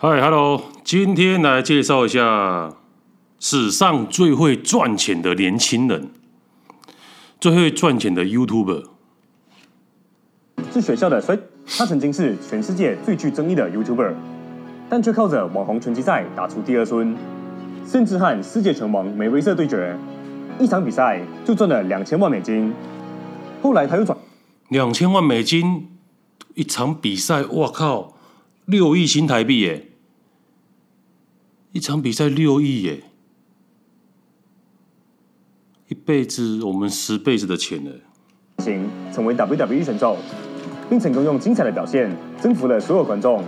嗨，Hello，今天来介绍一下史上最会赚钱的年轻人，最会赚钱的 YouTuber。是学校的摔，他曾经是全世界最具争议的 YouTuber，但却靠着网红拳击赛打出第二春，甚至和世界拳王梅威瑟对决，一场比赛就赚了两千万美金。后来他又转两千万美金一场比赛，我靠！六亿新台币耶！一场比赛六亿耶！一辈子我们十辈子的钱了。行，成为 WWE 选手，并成功用精彩的表现征服了所有观众，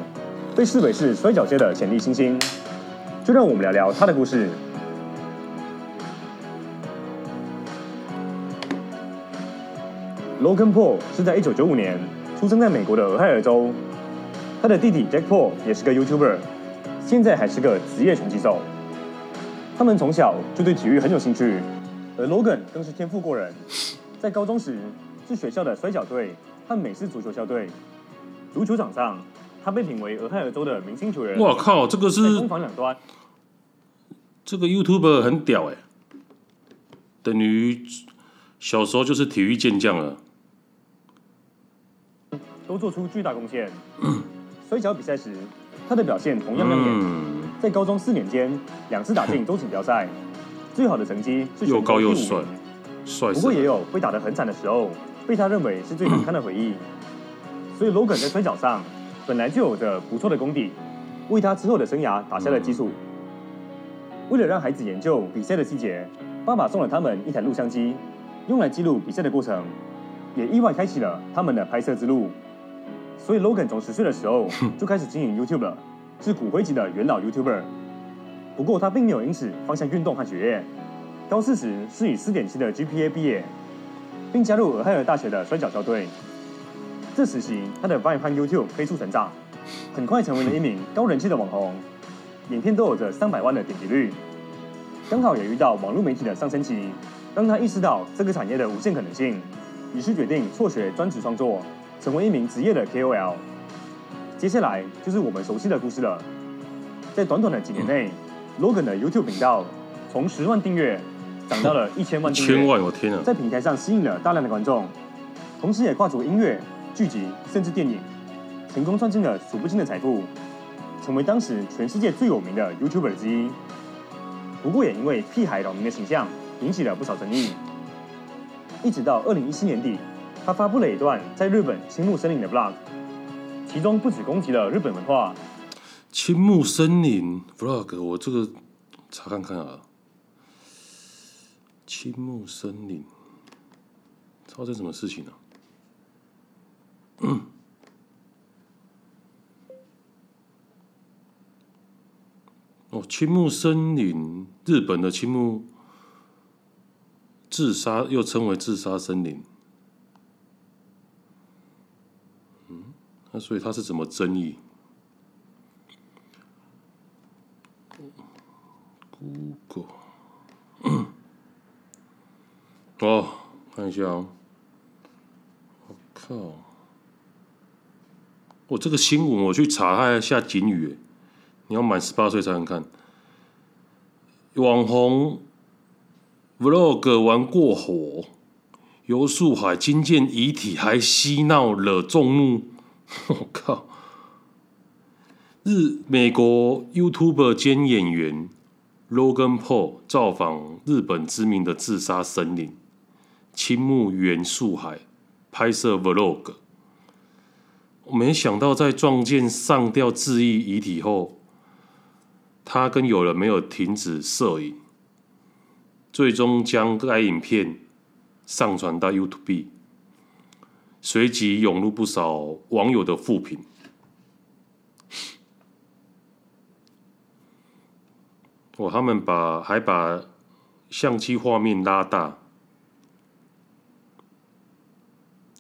被视为是摔角界的潜力新星。就让我们聊聊他的故事。Logan Paul 是在一九九五年出生在美国的俄亥俄州。他的弟弟 Jack Paul 也是个 YouTuber，现在还是个职业拳击手。他们从小就对体育很有兴趣，而 Logan 更是天赋过人。在高中时是学校的摔角队和美式足球校队。足球场上，他被评为俄亥俄州的明星球员。我靠，这个是攻防两端。这个 YouTuber 很屌哎，等于小时候就是体育健将了，都做出巨大贡献。摔跤比赛时，他的表现同样亮眼。嗯、在高中四年间，两次打进州锦标赛，最好的成绩是又高又帅，帅。不过也有被打得很惨的时候，被他认为是最难堪的回忆。所以，Logan 在摔角上本来就有着不错的功底，为他之后的生涯打下了基础。嗯、为了让孩子研究比赛的细节，爸爸送了他们一台录像机，用来记录比赛的过程，也意外开启了他们的拍摄之路。所以，Logan 从十岁的时候就开始经营 YouTube 了，是骨灰级的元老 YouTuber。不过，他并没有因此放下运动和学业。高四时是以四点七的 GPA 毕业，并加入俄亥俄大学的摔跤校队。这时期，他的 Vine 和 YouTube 飞速成长，很快成为了一名高人气的网红，影片都有着三百万的点击率。刚好也遇到网络媒体的上升期，让他意识到这个产业的无限可能性，于是决定辍学专职创作。成为一名职业的 KOL，接下来就是我们熟悉的故事了。在短短的几年内，Logan 的 YouTube 频道从十万订阅涨到了 一千万订阅，千万，我天啊！在平台上吸引了大量的观众，同时也跨足音乐、剧集甚至电影，成功赚进了数不清的财富，成为当时全世界最有名的 YouTuber 之一。不过也因为屁孩扰民的形象，引起了不少争议，一直到二零一七年底。他发布了一段在日本青木森林的 vlog，其中不只攻击了日本文化。青木森林 vlog，我这个查看看啊。青木森林，发生什么事情呢、啊？哦，青木森林，日本的青木自杀，又称为自杀森林。嗯那所以他是怎么争议？Google，哦，看一下哦。我靠！我这个新闻我去查，他还下警语，你要满十八岁才能看。网红 Vlog 玩过火，游树海惊见遗体，还嬉闹惹众怒。我靠！日美国 YouTuber 兼演员 Logan Paul 造访日本知名的自杀森林青木原树海，拍摄 Vlog。我没想到在撞见上吊自缢遗体后，他跟友人没有停止摄影，最终将该影片上传到 YouTube。随即涌入不少网友的负评。哦，他们把还把相机画面拉大，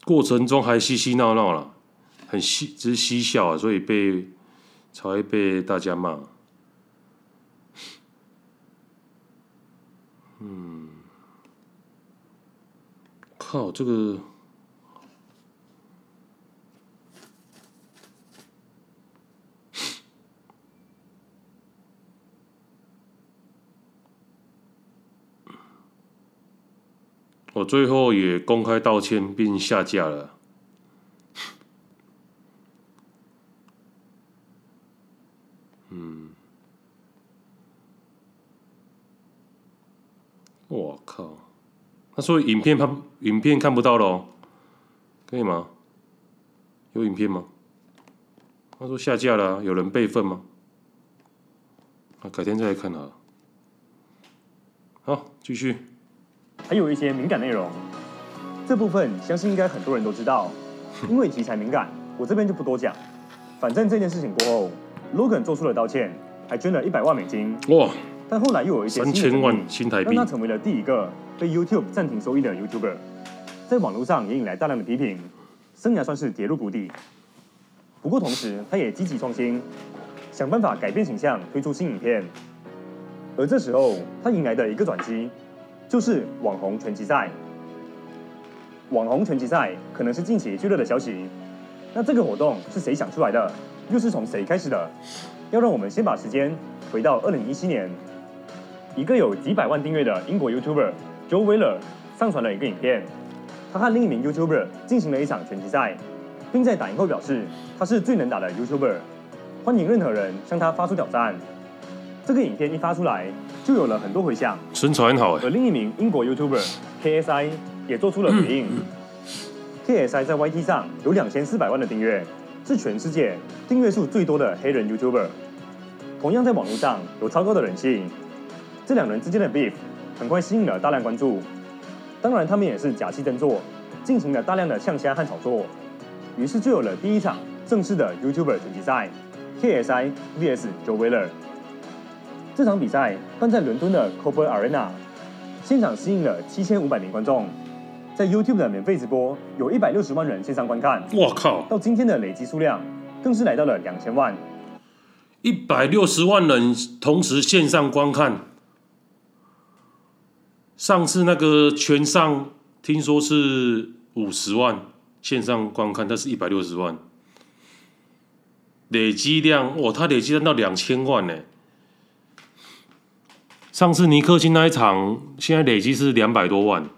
过程中还嬉嬉闹闹了，很嬉，只是嬉笑啊，所以被才会被大家骂。嗯，靠这个我最后也公开道歉并下架了。他说影片看影片看不到了，可以吗？有影片吗？他说下架了，有人备份吗？啊，改天再来看啊。好，继续。还有一些敏感内容，这部分相信应该很多人都知道，因为题材敏感，我这边就不多讲。反正这件事情过后，Logan 做出了道歉，还捐了一百万美金。哇！但后来又有一些三千万新台币，让他成为了第一个被 YouTube 暂停收益的 YouTuber，在网络上也引来大量的批评，生涯算是跌入谷底。不过同时，他也积极创新，想办法改变形象，推出新影片。而这时候，他迎来的一个转机，就是网红拳击赛。网红拳击赛可能是近期最热的消息。那这个活动是谁想出来的？又是从谁开始的？要让我们先把时间回到二零一七年，一个有几百万订阅的英国 YouTuber Joe Wheeler 上传了一个影片，他和另一名 YouTuber 进行了一场拳击赛，并在打赢后表示他是最能打的 YouTuber，欢迎任何人向他发出挑战。这个影片一发出来，就有了很多回响，身材很好。而另一名英国 YouTuber KSI 也做出了回应。嗯嗯、KSI 在 YT 上有两千四百万的订阅，是全世界订阅数最多的黑人 YouTuber。同样在网络上有超高的人气。这两人之间的 beef 很快吸引了大量关注。当然，他们也是假戏真做，进行了大量的呛虾和炒作。于是就有了第一场正式的 YouTuber 拳击赛：KSI vs Joe Wheeler。这场比赛办在伦敦的 Cobble Arena，现场吸引了七千五百名观众，在 YouTube 的免费直播有一百六十万人线上观看。我靠！到今天的累计数量更是来到了两千万，一百六十万人同时线上观看。上次那个全上听说是五十万线上观看，但是一百六十万累积量，哇，他累积量到两千万呢。上次尼克星那一场，现在累计是两百多万，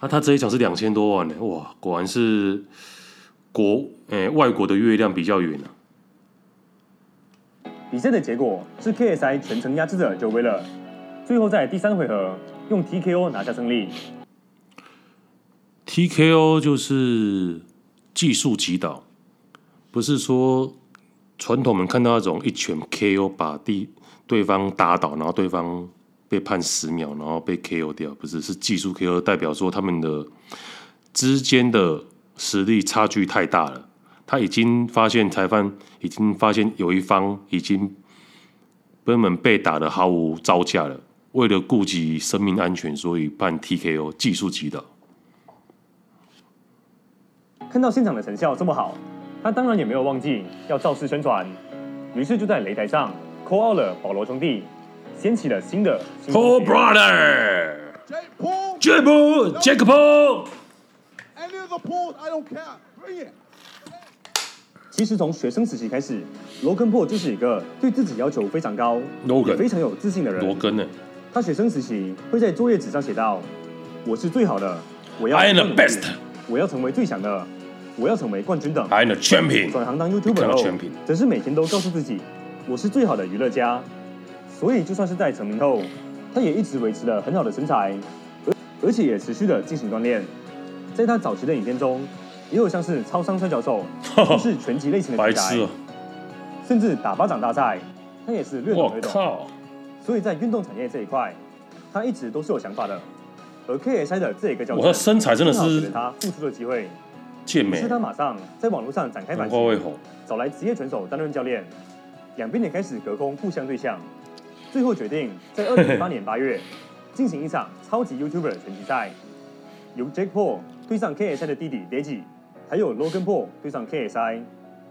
那、他这一场是两千多万呢，哇，果然是国诶、外国的月亮比较圆啊。比赛的结果是 KSI 全程压制着 Joe Wheeler，最后在第三回合用 TKO 拿下胜利。TKO 就是技术击倒，不是说传统们看到那种一拳 KO 把地对方打倒，然后对方。被判十秒，然后被 KO 掉，不是，是技术 KO，代表说他们的之间的实力差距太大了。他已经发现裁判已经发现有一方已经根本被打的毫无招架了，为了顾及生命安全，所以判 TKO 技术击倒。看到现场的成效这么好，他当然也没有忘记要造势宣传，于是就在擂台上 call out 了保罗兄弟。掀起了新的 Paul Brother，Jake Paul，Jake Paul，Any of the Pauls I don't it。其实从学生时期开始，Logan Paul 就是一个对自己要求非常高非常有自信的人。罗根呢？他学生时期会在作业纸上写道：“我是最好的，我要 I am the best，我要成为最强的，我要成为冠军等。I am the champion。转行当 YouTuber 后，则是每天都告诉自己：我是最好的娱乐家。所以，就算是在成名后，他也一直维持了很好的身材，而而且也持续的进行锻炼。在他早期的影片中，也有像是超商摔跤手，或是拳击类型的比赛，哦、甚至打巴掌大赛，他也是略懂略懂。靠所以在运动产业这一块，他一直都是有想法的。而 KSI 的这一个教练，他身材真的是给他付出的机会，健美。于是他马上在网络上展开反击，找来职业拳手担任教练，两边也开始隔空互相对象。最后决定在二零零八年八月 进行一场超级 YouTuber 拳击赛，由 Jake Paul 对上 KSI 的弟弟 Deji，还有 Logan Paul 对上 KSI，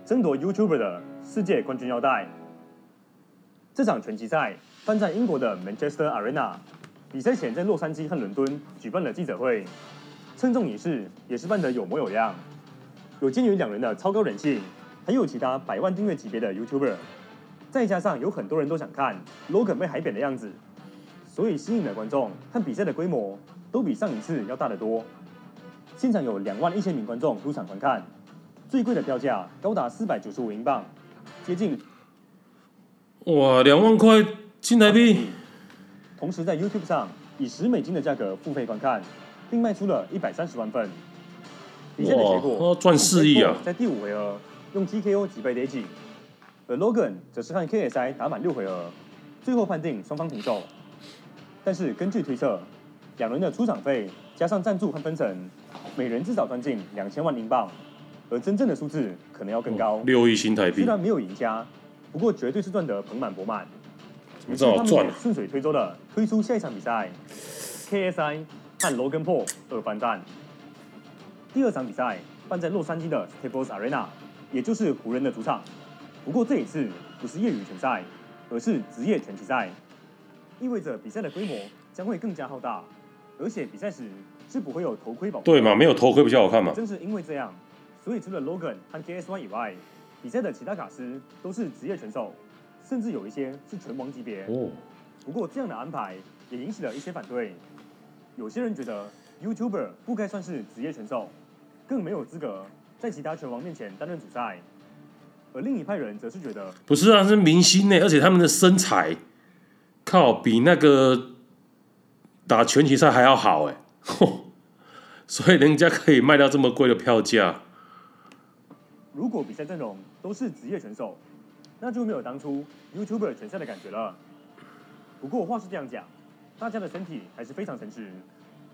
争夺 YouTuber 的世界冠军腰带。这场拳击赛办在英国的 Manchester Arena，比赛前在洛杉矶和伦敦举办了记者会，称重仪式也是办得有模有样。有鉴于两人的超高人气，还有其他百万订阅级别的 YouTuber。再加上有很多人都想看 Logan 被海扁的样子，所以吸引的观众和比赛的规模都比上一次要大得多。现场有两万一千名观众入场观看，最贵的票价高达四百九十五英镑，接近哇两万块新台币。同时在 YouTube 上以十美金的价格付费观看，并卖出了一百三十万份。比赛的结果赚四亿啊！在第五回合用 TKO 击败 daji 而 Logan 则是和 KSI 打满六回合，最后判定双方平手。但是根据推测，两人的出场费加上赞助和分成，每人至少赚进两千万英镑，而真正的数字可能要更高，六亿新台币。虽然没有赢家，不过绝对是赚得盆满钵满。于是他们顺水推舟的推出下一场比赛，KSI 和 Logan Paul 二番战。第二场比赛办在洛杉矶的 Staples Arena，也就是湖人的主场。不过这一次不是业余拳赛，而是职业拳击赛，意味着比赛的规模将会更加浩大，而且比赛时是不会有头盔保护。对嘛？没有头盔比较好看嘛。正是因为这样，所以除了 Logan 和 KSI 以外，比赛的其他卡司都是职业拳手，甚至有一些是拳王级别。哦。不过这样的安排也引起了一些反对，有些人觉得 YouTuber 不该算是职业拳手。更没有资格在其他拳王面前担任主赛，而另一派人则是觉得不是啊，是明星呢，而且他们的身材靠比那个打拳击赛还要好哎，所以人家可以卖到这么贵的票价。如果比赛阵容都是职业选手，那就没有当初 YouTuber 拳赛的感觉了。不过话是这样讲，大家的身体还是非常诚实，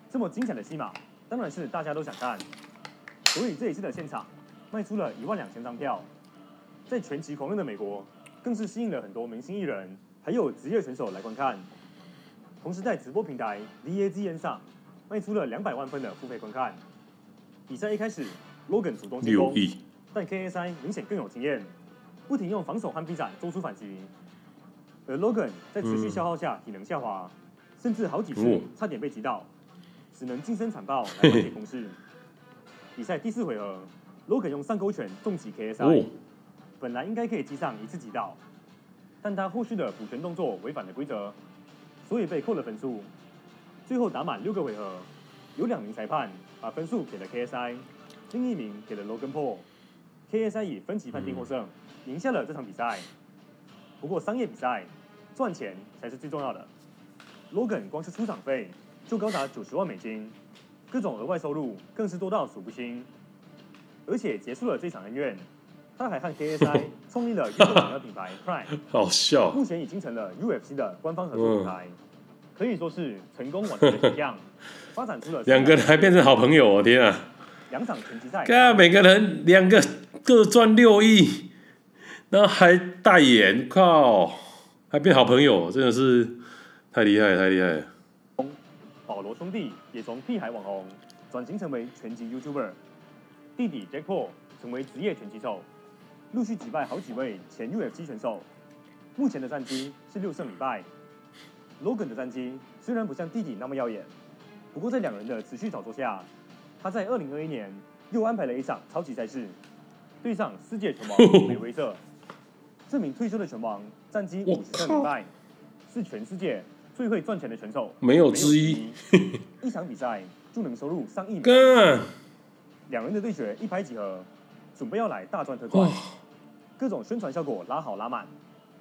这么精彩的戏码，当然是大家都想看。所以这一次的现场卖出了一万两千张票，在拳击狂热的美国，更是吸引了很多明星艺人，还有职业选手来观看。同时在直播平台 vazn 上卖出了两百万份的付费观看。比赛一开始，Logan 主动进攻，但 KSI 明显更有经验，不停用防守和臂展做出反击。而 Logan 在持续消耗下体能下滑，甚至好几次差点被击倒，只能近身残暴来缓解攻势。比赛第四回合，Logan 用上勾拳重击 KSI，本来应该可以击上一次击倒，但他后续的补拳动作违反了规则，所以被扣了分数。最后打满六个回合，有两名裁判把分数给了 KSI，另一名给了 Logan Paul，KSI 以分歧判定获胜，赢下了这场比赛。不过商业比赛赚钱才是最重要的，Logan 光是出场费就高达九十万美金。各种额外收入更是多到数不清，而且结束了这场恩怨，他还和 KSI 创立了运动品牌 Prime，好笑，目前已经成了 UFC 的官方合作品牌，可以说是成功完成的一样，发展出了两个人还变成好朋友，我天啊！两场拳击赛，看每个人两个各赚六亿，然后还代言，靠，还变好朋友，真的是太厉害，太厉害了。保罗兄弟也从屁孩网红转型成为拳击 YouTuber，弟弟 Jake Paul 成为职业拳击手，陆续击败好几位前 UFC 选手。目前的战绩是六胜一败。Logan 的战绩虽然不像弟弟那么耀眼，不过在两人的持续炒作下，他在二零二一年又安排了一场超级赛事，对上世界拳王 梅威瑟。这名退休的拳王战绩五十胜零败，是全世界。最会赚钱的选手没有之一，一场比赛就能收入上亿美元。两人的对决一拍即合，准备要来大赚特赚。各种宣传效果拉好拉满，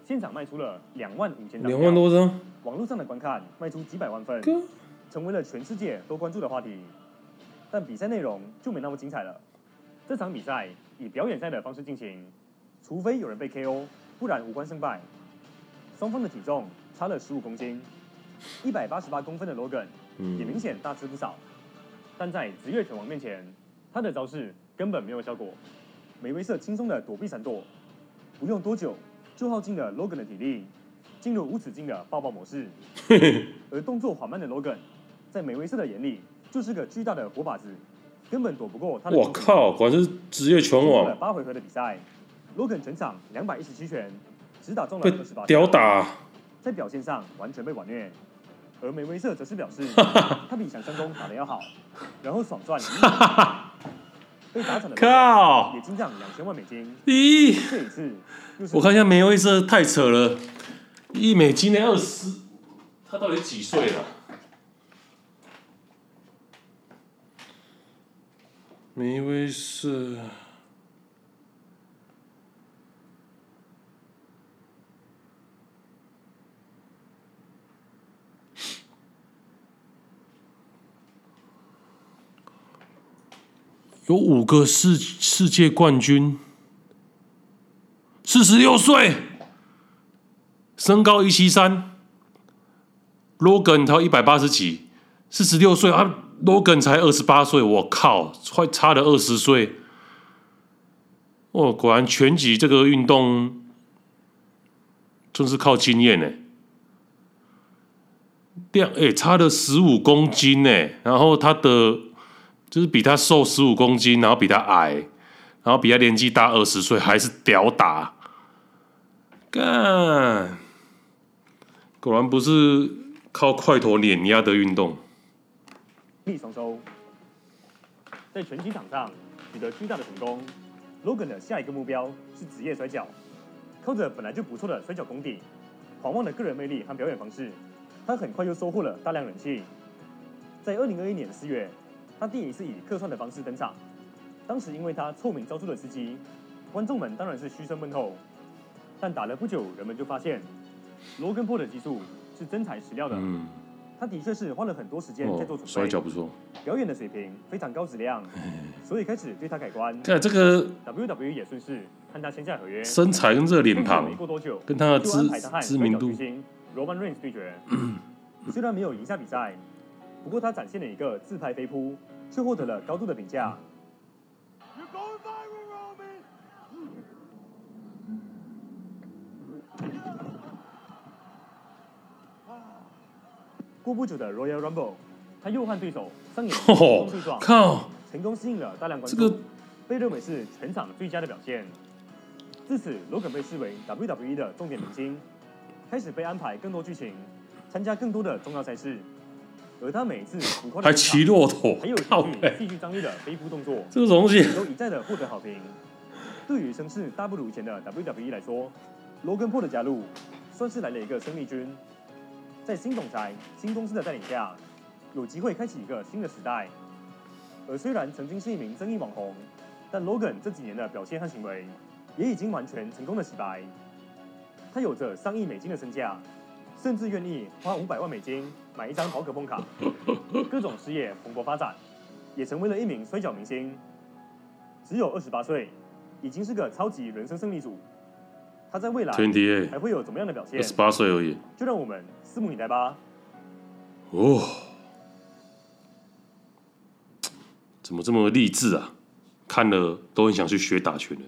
现场卖出了两万五千张，两万多张。网络上的观看卖出几百万份，成为了全世界都关注的话题。但比赛内容就没那么精彩了。这场比赛以表演赛的方式进行，除非有人被 KO，不然无关胜败。双方的体重差了十五公斤。一百八十八公分的 Logan 也明显大吃不少，但在职业拳王面前，他的招式根本没有效果。梅威瑟轻松的躲避闪躲，不用多久就耗尽了 Logan 的体力，进入无止境的抱抱模式。而动作缓慢的 Logan，在梅威瑟的眼里就是个巨大的活靶子，根本躲不过他的。我靠，果然是职业拳王。八回合的比赛，Logan 全场两百一十七拳，只打中了二十八。屌打，在表现上完全被完虐。而梅威瑟则是表示，他比想象中打的要好，然后爽赚被打惨的靠也进账两千万美金。咦，这一次我看一下梅威瑟太扯了，一美金的二十，他到底几岁了？梅威瑟。有五个世世界冠军，四十六岁，身高一七三，Logan 他一百八十几，四十六岁啊，Logan 才二十八岁，我靠，快差了二十岁，哦，果然拳击这个运动真是靠经验呢，量哎差了十五公斤呢，然后他的。就是比他瘦十五公斤，然后比他矮，然后比他年纪大二十岁，还是屌打，干，果然不是靠块头碾压的运动。力双收，在拳击场上取得巨大的成功。Logan 的下一个目标是职业摔角，靠着本来就不错的摔角功底，狂妄的个人魅力和表演方式，他很快就收获了大量人气。在二零二一年四月。他第一次以客串的方式登场，当时因为他臭名昭著的司机，观众们当然是嘘声问候。但打了不久，人们就发现罗根破的技术是真材实料的。嗯，他的确是花了很多时间在做准备，摔跤不错，表演的水平非常高质量，所以开始对他改观。这个 WWE 也顺势和他签下合约，身材跟这个脸庞，没过多久，跟他的知知名度，Roman Reigns 对决，虽然没有赢下比赛。不过他展现了一个自拍飞扑，却获得了高度的评价。过不久的 Royal Rumble，他又换对手上演 对撞，成功吸引了大量观众，被认为是全场最佳的表现。自此，Logan 被视为 WWE 的重点明星，开始被安排更多剧情，参加更多的重要赛事。而他每次浮夸的还骑骆驼，还有戏剧张力的飞扑动作，这个东西都一再的获得好评。对于声势大不如前的 WWE 来说，Logan Paul 的加入算是来了一个生力军。在新总裁、新公司的带领下，有机会开启一个新的时代。而虽然曾经是一名争议网红，但 Logan 这几年的表现和行为也已经完全成功的洗白。他有着上亿美金的身价。甚至愿意花五百万美金买一张宝可梦卡，各种事业蓬勃发展，也成为了一名摔角明星。只有二十八岁，已经是个超级人生胜利组。他在未来还会有怎么样的表现？二十八岁而已，就让我们拭目以待吧。哦，怎么这么励志啊？看了都很想去学打拳了。